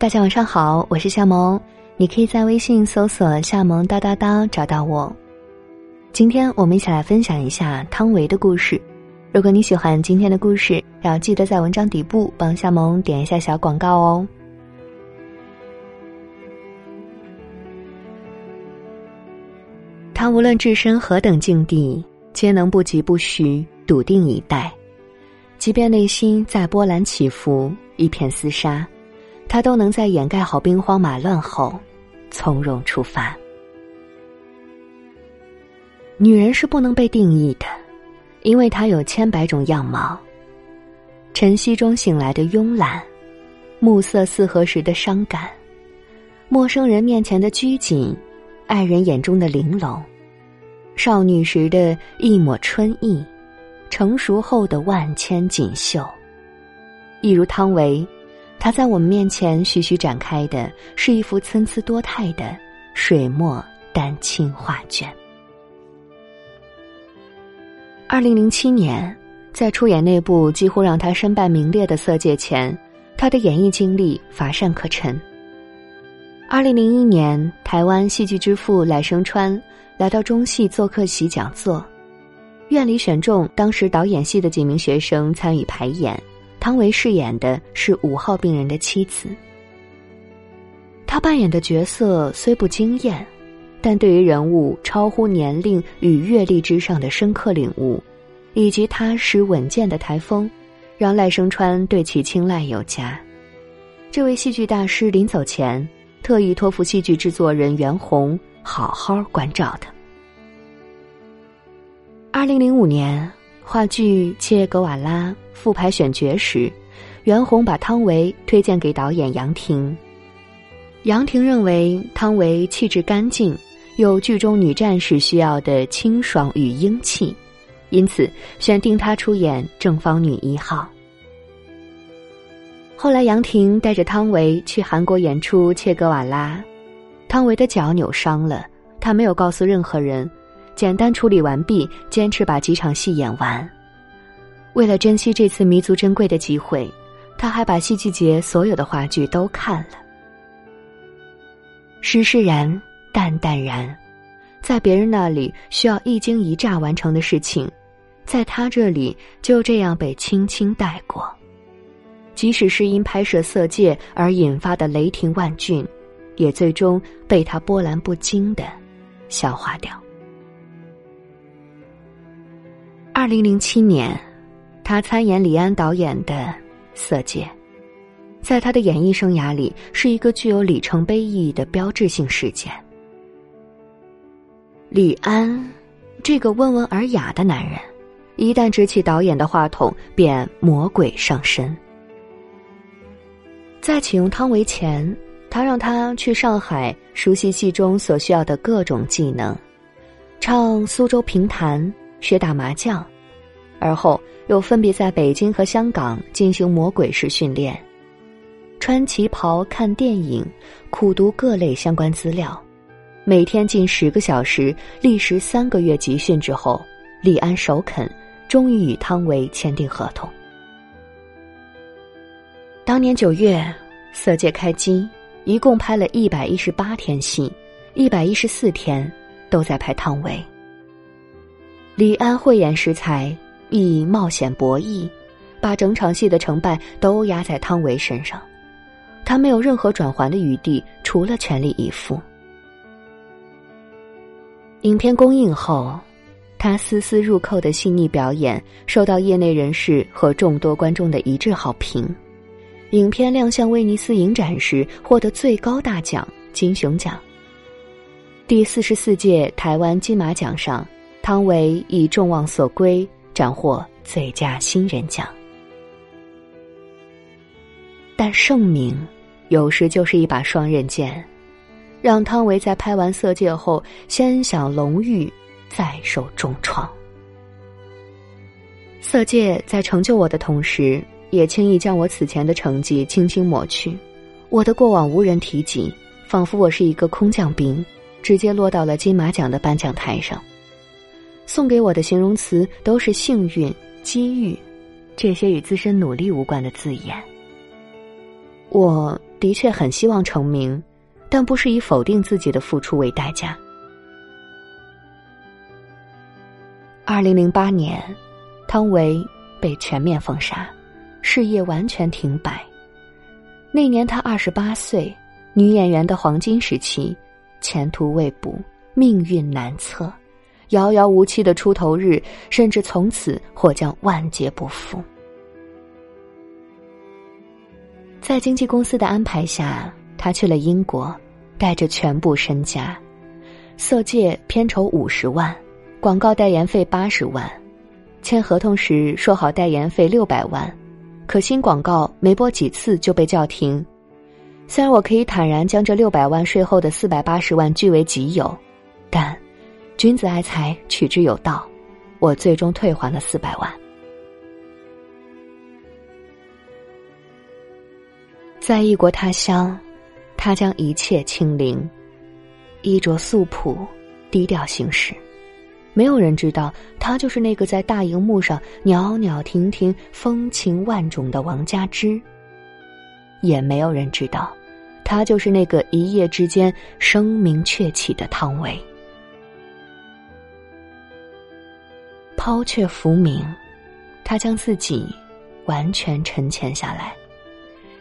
大家晚上好，我是夏萌，你可以在微信搜索“夏萌叨叨叨”找到我。今天我们一起来分享一下汤唯的故事。如果你喜欢今天的故事，要记得在文章底部帮夏萌点一下小广告哦。他无论置身何等境地，皆能不疾不徐，笃定以待。即便内心再波澜起伏，一片厮杀，他都能在掩盖好兵荒马乱后，从容出发。女人是不能被定义的，因为她有千百种样貌。晨曦中醒来的慵懒，暮色四合时的伤感，陌生人面前的拘谨，爱人眼中的玲珑。少女时的一抹春意，成熟后的万千锦绣，一如汤唯，他在我们面前徐徐展开的是一幅参差多态的水墨丹青画卷。二零零七年，在出演那部几乎让他身败名裂的《色戒》前，他的演艺经历乏善可陈。二零零一年，台湾戏剧之父赖声川。来到中戏做客席讲座，院里选中当时导演系的几名学生参与排演。汤唯饰演的是五号病人的妻子。他扮演的角色虽不惊艳，但对于人物超乎年龄与阅历之上的深刻领悟，以及踏实稳健的台风，让赖声川对其青睐有加。这位戏剧大师临走前，特意托付戏剧制作人袁弘。好好关照他。二零零五年，话剧《切格瓦拉》复排选角时，袁弘把汤唯推荐给导演杨婷。杨婷认为汤唯气质干净，有剧中女战士需要的清爽与英气，因此选定她出演正方女一号。后来，杨婷带着汤唯去韩国演出《切格瓦拉》。汤唯的脚扭伤了，她没有告诉任何人，简单处理完毕，坚持把几场戏演完。为了珍惜这次弥足珍贵的机会，他还把戏剧节所有的话剧都看了。施施然，淡淡然，在别人那里需要一惊一乍完成的事情，在他这里就这样被轻轻带过。即使是因拍摄《色戒》而引发的雷霆万钧。也最终被他波澜不惊的消化掉。二零零七年，他参演李安导演的《色戒》，在他的演艺生涯里是一个具有里程碑意义的标志性事件。李安，这个温文尔雅的男人，一旦执起导演的话筒，便魔鬼上身。在启用汤唯前。他让他去上海熟悉戏中所需要的各种技能，唱苏州评弹，学打麻将，而后又分别在北京和香港进行魔鬼式训练，穿旗袍看电影，苦读各类相关资料，每天近十个小时，历时三个月集训之后，李安首肯，终于与汤唯签订合同。当年九月，色戒开机。一共拍了一百一十八天戏，一百一十四天都在拍汤唯。李安慧眼识才，亦冒险博弈，把整场戏的成败都压在汤唯身上，他没有任何转圜的余地，除了全力以赴。影片公映后，他丝丝入扣的细腻表演受到业内人士和众多观众的一致好评。影片亮相威尼斯影展时，获得最高大奖金熊奖。第四十四届台湾金马奖上，汤唯以众望所归斩获最佳新人奖。但盛名有时就是一把双刃剑，让汤唯在拍完《色戒》后，先享荣誉，再受重创。《色戒》在成就我的同时。也轻易将我此前的成绩轻轻抹去，我的过往无人提及，仿佛我是一个空降兵，直接落到了金马奖的颁奖台上。送给我的形容词都是幸运、机遇，这些与自身努力无关的字眼。我的确很希望成名，但不是以否定自己的付出为代价。二零零八年，汤唯被全面封杀，事业完全停摆。那年她二十八岁，女演员的黄金时期，前途未卜，命运难测，遥遥无期的出头日，甚至从此或将万劫不复。在经纪公司的安排下，他去了英国，带着全部身家，色戒片酬五十万。广告代言费八十万，签合同时说好代言费六百万，可新广告没播几次就被叫停。虽然我可以坦然将这六百万税后的四百八十万据为己有，但君子爱财，取之有道，我最终退还了四百万。在异国他乡，他将一切清零，衣着素朴，低调行事。没有人知道，他就是那个在大荧幕上袅袅婷婷、风情万种的王佳芝。也没有人知道，他就是那个一夜之间声名鹊起的汤唯。抛却浮名，他将自己完全沉潜下来，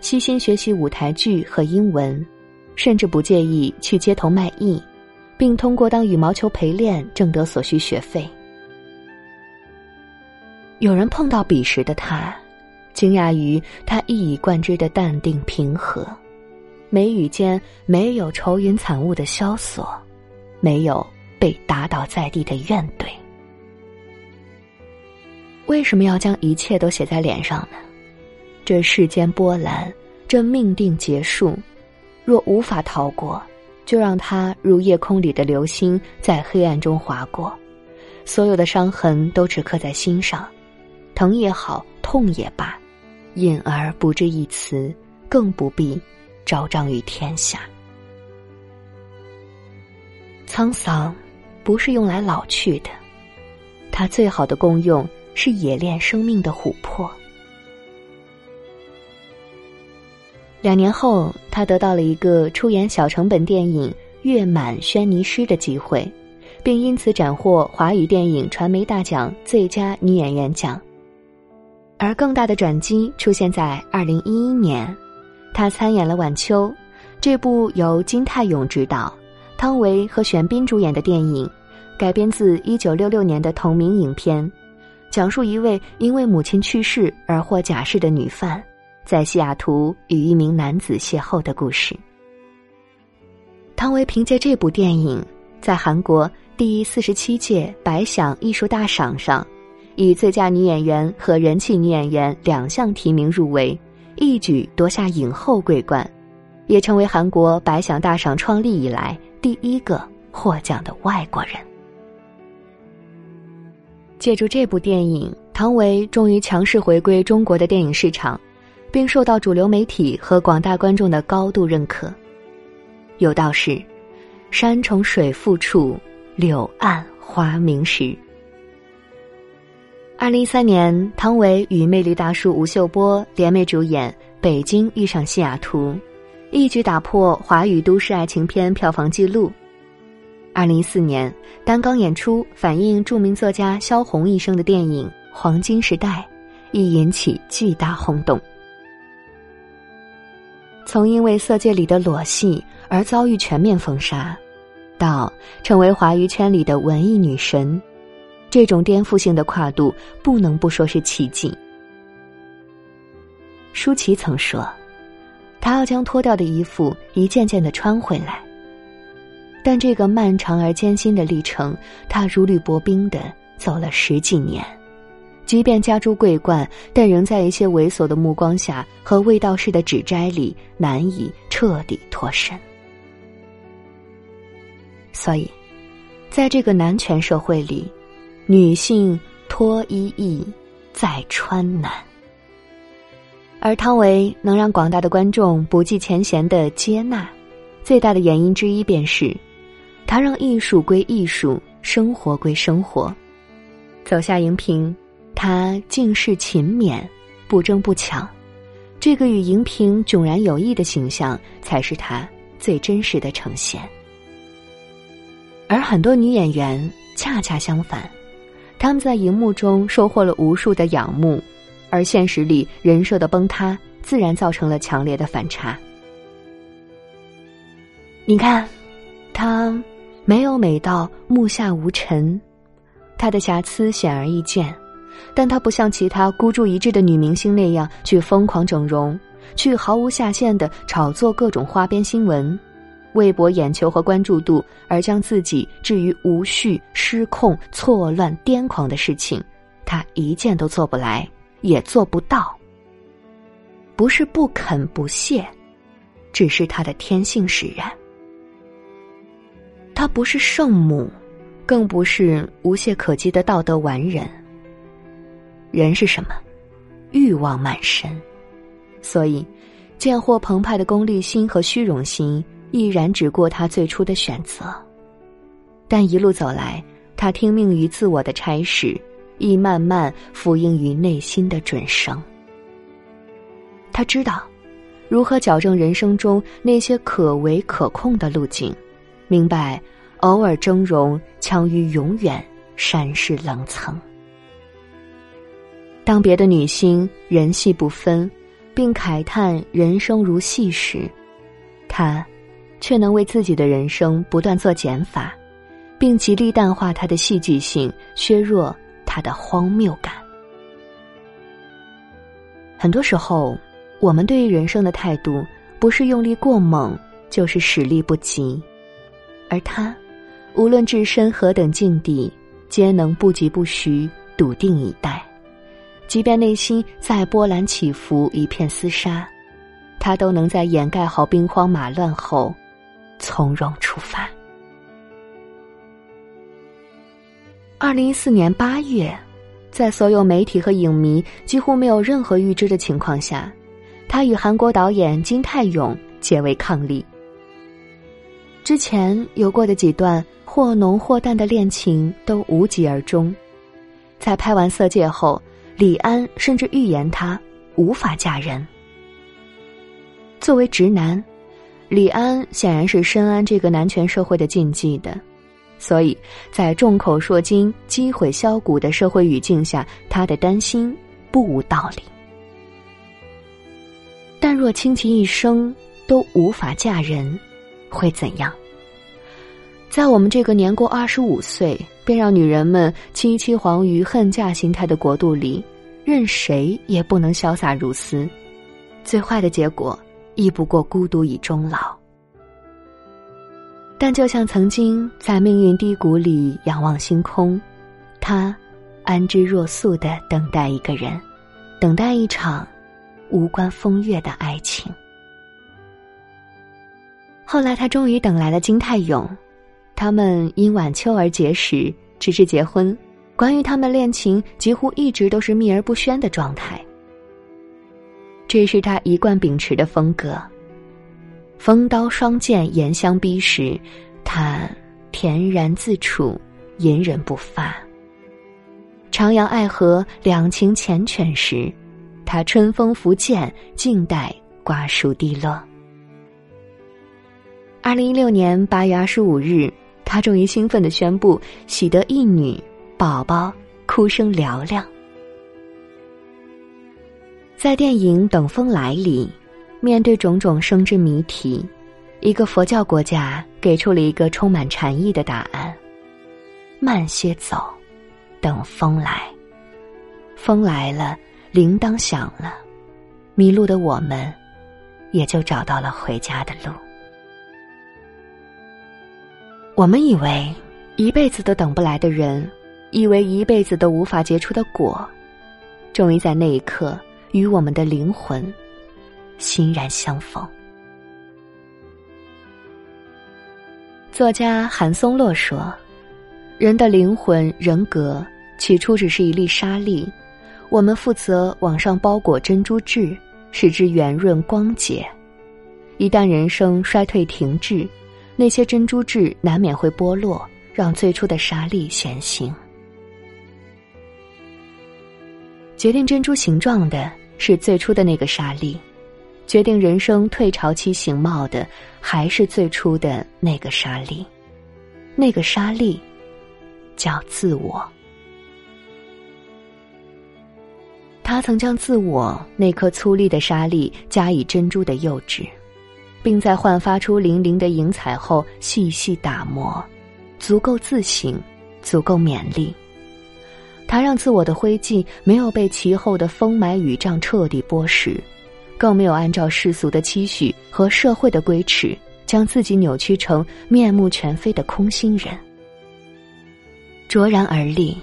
悉心学习舞台剧和英文，甚至不介意去街头卖艺。并通过当羽毛球陪练挣得所需学费。有人碰到彼时的他，惊讶于他一以贯之的淡定平和，眉宇间没有愁云惨雾的萧索，没有被打倒在地的怨怼。为什么要将一切都写在脸上呢？这世间波澜，这命定结束，若无法逃过。就让它如夜空里的流星，在黑暗中划过，所有的伤痕都只刻在心上，疼也好，痛也罢，隐而不至一词，更不必昭彰于天下。沧桑，不是用来老去的，它最好的功用是冶炼生命的琥珀。两年后，他得到了一个出演小成本电影《月满轩尼诗》的机会，并因此斩获华语电影传媒大奖最佳女演员奖。而更大的转机出现在二零一一年，他参演了《晚秋》这部由金泰勇执导、汤唯和玄彬主演的电影，改编自一九六六年的同名影片，讲述一位因为母亲去世而获假释的女犯。在西雅图与一名男子邂逅的故事。汤唯凭借这部电影，在韩国第四十七届百想艺术大赏上，以最佳女演员和人气女演员两项提名入围，一举夺下影后桂冠，也成为韩国百想大赏创立以来第一个获奖的外国人。借助这部电影，唐唯终于强势回归中国的电影市场。并受到主流媒体和广大观众的高度认可。有道是：“山重水复处，柳暗花明时。”二零一三年，唐唯与魅力大叔吴秀波联袂主演《北京遇上西雅图》，一举打破华语都市爱情片票房纪录。二零一四年，担纲演出反映著名作家萧红一生的电影《黄金时代》，亦引起巨大轰动。从因为《色戒》里的裸戏而遭遇全面封杀，到成为华语圈里的文艺女神，这种颠覆性的跨度不能不说是奇迹。舒淇曾说：“她要将脱掉的衣服一件件的穿回来。”但这个漫长而艰辛的历程，他如履薄冰的走了十几年。即便家住桂冠，但仍在一些猥琐的目光下和味道式的指摘里难以彻底脱身。所以，在这个男权社会里，女性脱衣易，再穿难。而汤唯能让广大的观众不计前嫌的接纳，最大的原因之一便是，他让艺术归艺术，生活归生活。走下荧屏。他静视勤勉，不争不抢，这个与荧屏迥然有异的形象，才是他最真实的呈现。而很多女演员恰恰相反，他们在荧幕中收获了无数的仰慕，而现实里人设的崩塌，自然造成了强烈的反差。你看，她没有美到目下无尘，她的瑕疵显而易见。但她不像其他孤注一掷的女明星那样去疯狂整容，去毫无下限的炒作各种花边新闻，为博眼球和关注度而将自己置于无序、失控、错乱、癫狂的事情，她一件都做不来，也做不到。不是不肯不屑，只是她的天性使然。她不是圣母，更不是无懈可击的道德完人。人是什么？欲望满身，所以贱货澎湃的功利心和虚荣心毅然只过他最初的选择。但一路走来，他听命于自我的差使，亦慢慢复应于内心的准绳。他知道如何矫正人生中那些可为可控的路径，明白偶尔峥嵘强于永远山势冷层。当别的女星人戏不分，并慨叹人生如戏时，她却能为自己的人生不断做减法，并极力淡化她的戏剧性，削弱她的荒谬感。很多时候，我们对于人生的态度，不是用力过猛，就是使力不及，而他，无论置身何等境地，皆能不疾不徐，笃定以待。即便内心再波澜起伏，一片厮杀，他都能在掩盖好兵荒马乱后，从容出发。二零一四年八月，在所有媒体和影迷几乎没有任何预知的情况下，他与韩国导演金泰勇结为伉俪。之前有过的几段或浓或淡的恋情都无疾而终，在拍完《色戒》后。李安甚至预言他无法嫁人。作为直男，李安显然是深谙这个男权社会的禁忌的，所以在众口铄金、积毁销骨的社会语境下，他的担心不无道理。但若倾其一生都无法嫁人，会怎样？在我们这个年过二十五岁。便让女人们凄凄惶于恨嫁心态的国度里，任谁也不能潇洒如斯。最坏的结果，亦不过孤独以终老。但就像曾经在命运低谷里仰望星空，他安之若素的等待一个人，等待一场无关风月的爱情。后来，他终于等来了金泰勇。他们因晚秋而结识，直至结婚。关于他们恋情，几乎一直都是秘而不宣的状态。这是他一贯秉持的风格。风刀霜剑严相逼时，他恬然自处，隐忍不发；徜徉爱河，两情缱绻时，他春风拂槛，静待瓜熟蒂落。二零一六年八月二十五日。他终于兴奋的宣布喜得一女，宝宝哭声嘹亮。在电影《等风来》里，面对种种生之谜题，一个佛教国家给出了一个充满禅意的答案：慢些走，等风来。风来了，铃铛响了，迷路的我们，也就找到了回家的路。我们以为一辈子都等不来的人，以为一辈子都无法结出的果，终于在那一刻与我们的灵魂欣然相逢。作家韩松洛说：“人的灵魂人格起初只是一粒沙粒，我们负责往上包裹珍珠质，使之圆润光洁。一旦人生衰退停滞。”那些珍珠质难免会剥落，让最初的沙粒显形。决定珍珠形状的是最初的那个沙粒，决定人生退潮期形貌的，还是最初的那个沙粒。那个沙粒，叫自我。他曾将自我那颗粗粝的沙粒加以珍珠的釉质，并在焕发出粼粼的银彩后细细打磨，足够自省，足够勉励。他让自我的灰烬没有被其后的风霾雨障彻底剥蚀，更没有按照世俗的期许和社会的规尺，将自己扭曲成面目全非的空心人。卓然而立，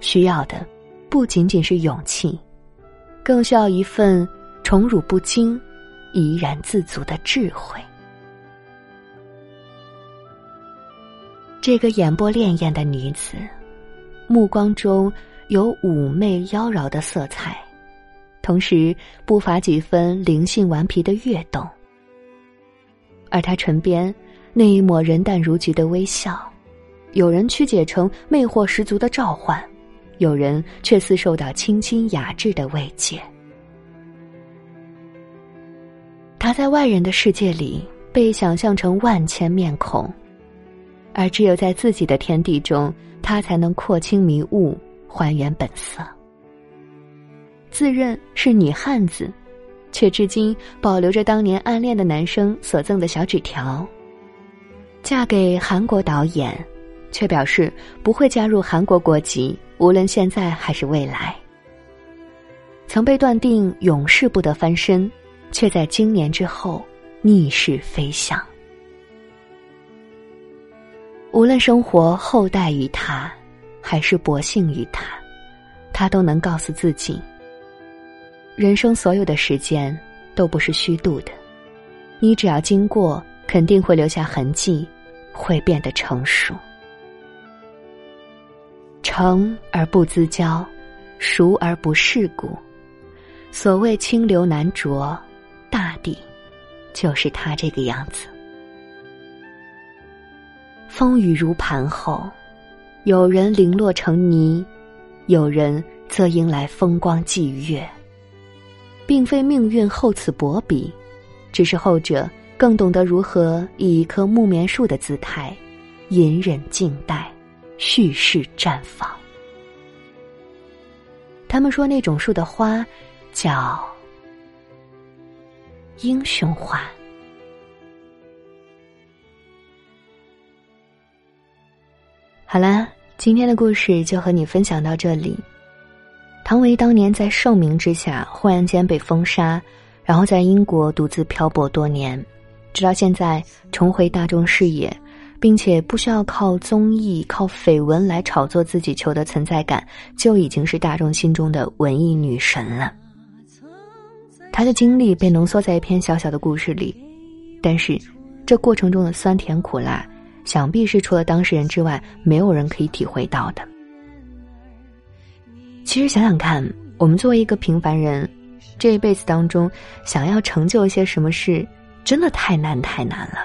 需要的。不仅仅是勇气，更需要一份宠辱不惊、怡然自足的智慧。这个眼波潋滟的女子，目光中有妩媚妖娆的色彩，同时不乏几分灵性顽皮的跃动。而她唇边那一抹人淡如菊的微笑，有人曲解成魅惑十足的召唤。有人却似受到清新雅致的慰藉。他在外人的世界里被想象成万千面孔，而只有在自己的天地中，他才能廓清迷雾，还原本色。自认是女汉子，却至今保留着当年暗恋的男生所赠的小纸条。嫁给韩国导演，却表示不会加入韩国国籍。无论现在还是未来，曾被断定永世不得翻身，却在经年之后逆势飞翔。无论生活厚待于他，还是薄幸于他，他都能告诉自己：人生所有的时间都不是虚度的，你只要经过，肯定会留下痕迹，会变得成熟。诚而不自骄，熟而不世故。所谓清流难浊，就是他这个样子。风雨如磐后，有人零落成泥，有人则迎来风光霁月。并非命运厚此薄彼，只是后者更懂得如何以一棵木棉树的姿态，隐忍静待。蓄势绽放。他们说那种树的花叫英雄花。好啦，今天的故事就和你分享到这里。唐维当年在盛名之下，忽然间被封杀，然后在英国独自漂泊多年，直到现在重回大众视野。并且不需要靠综艺、靠绯闻来炒作自己求得存在感，就已经是大众心中的文艺女神了。他的经历被浓缩在一篇小小的故事里，但是这过程中的酸甜苦辣，想必是除了当事人之外，没有人可以体会到的。其实想想看，我们作为一个平凡人，这一辈子当中，想要成就一些什么事，真的太难太难了。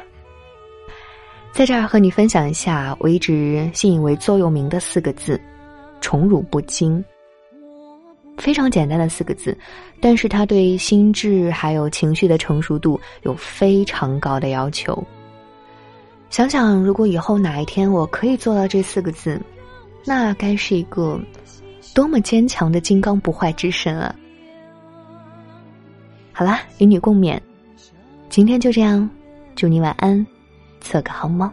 在这儿和你分享一下，我一直信以为座右铭的四个字：“宠辱不惊。”非常简单的四个字，但是它对心智还有情绪的成熟度有非常高的要求。想想，如果以后哪一天我可以做到这四个字，那该是一个多么坚强的金刚不坏之身啊！好啦，与你共勉，今天就这样，祝你晚安。做个好梦。